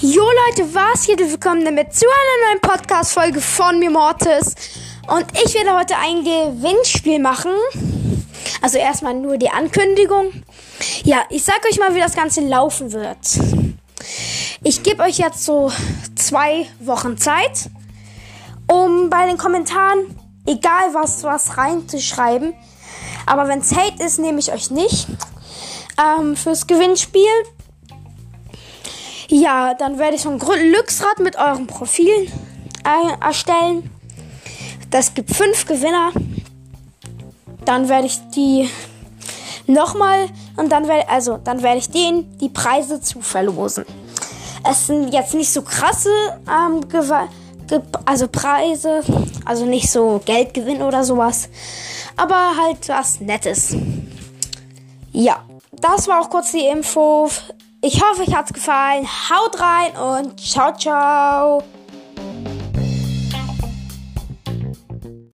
Leute, was hier? Willkommen damit zu einer neuen Podcast-Folge von mir, Mortis. Und ich werde heute ein Gewinnspiel machen. Also erstmal nur die Ankündigung. Ja, ich sag euch mal, wie das Ganze laufen wird. Ich gebe euch jetzt so zwei Wochen Zeit, um bei den Kommentaren, egal was, was reinzuschreiben. Aber wenn es Hate ist, nehme ich euch nicht. Ähm, fürs Gewinnspiel ja, dann werde ich so ein Glücksrad mit eurem Profil äh, erstellen. Das gibt fünf Gewinner. Dann werde ich die nochmal und dann werde also dann werde ich denen die Preise zu verlosen. Es sind jetzt nicht so krasse ähm, also Preise, also nicht so Geldgewinn oder sowas, aber halt was Nettes. Ja, das war auch kurz die Info. Ich hoffe, euch hat's gefallen. Haut rein und ciao, ciao.